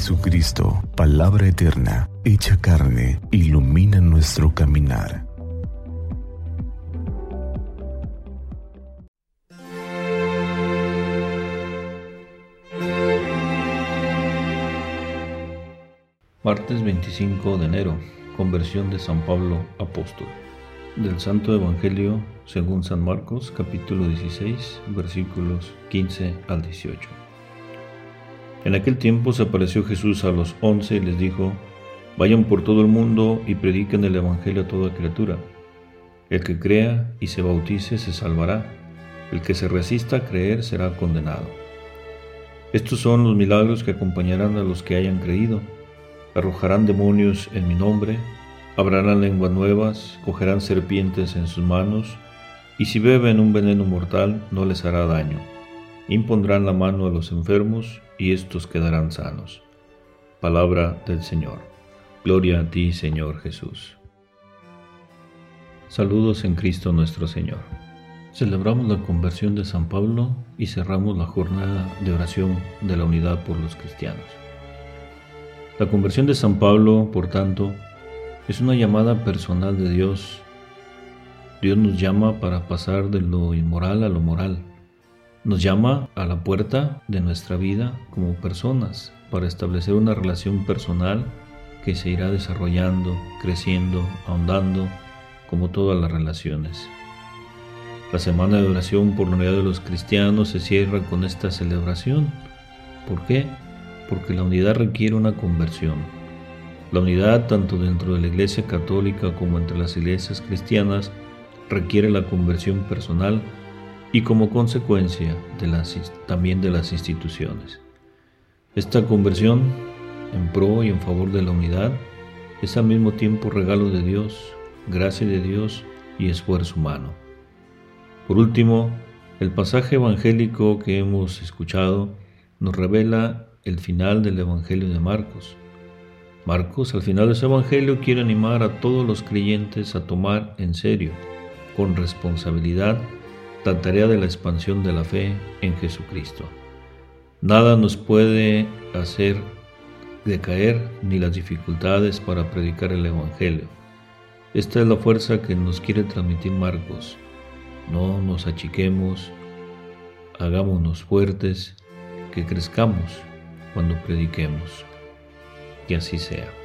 Jesucristo, palabra eterna, hecha carne, ilumina nuestro caminar. Martes 25 de enero, conversión de San Pablo apóstol. Del Santo Evangelio según San Marcos, capítulo 16, versículos 15 al 18. En aquel tiempo se apareció Jesús a los once y les dijo, Vayan por todo el mundo y prediquen el Evangelio a toda criatura. El que crea y se bautice se salvará, el que se resista a creer será condenado. Estos son los milagros que acompañarán a los que hayan creído arrojarán demonios en mi nombre, hablarán lenguas nuevas, cogerán serpientes en sus manos, y si beben un veneno mortal no les hará daño. Impondrán la mano a los enfermos y estos quedarán sanos. Palabra del Señor. Gloria a ti, Señor Jesús. Saludos en Cristo nuestro Señor. Celebramos la conversión de San Pablo y cerramos la jornada de oración de la unidad por los cristianos. La conversión de San Pablo, por tanto, es una llamada personal de Dios. Dios nos llama para pasar de lo inmoral a lo moral. Nos llama a la puerta de nuestra vida como personas para establecer una relación personal que se irá desarrollando, creciendo, ahondando, como todas las relaciones. La semana de oración por la unidad de los cristianos se cierra con esta celebración. ¿Por qué? porque la unidad requiere una conversión. La unidad, tanto dentro de la Iglesia católica como entre las iglesias cristianas, requiere la conversión personal y como consecuencia también de las instituciones. Esta conversión, en pro y en favor de la unidad, es al mismo tiempo regalo de Dios, gracia de Dios y esfuerzo humano. Por último, el pasaje evangélico que hemos escuchado nos revela el final del Evangelio de Marcos. Marcos al final de su Evangelio quiere animar a todos los creyentes a tomar en serio, con responsabilidad, la tarea de la expansión de la fe en Jesucristo. Nada nos puede hacer decaer ni las dificultades para predicar el Evangelio. Esta es la fuerza que nos quiere transmitir Marcos. No nos achiquemos, hagámonos fuertes, que crezcamos cuando prediquemos. Que así sea.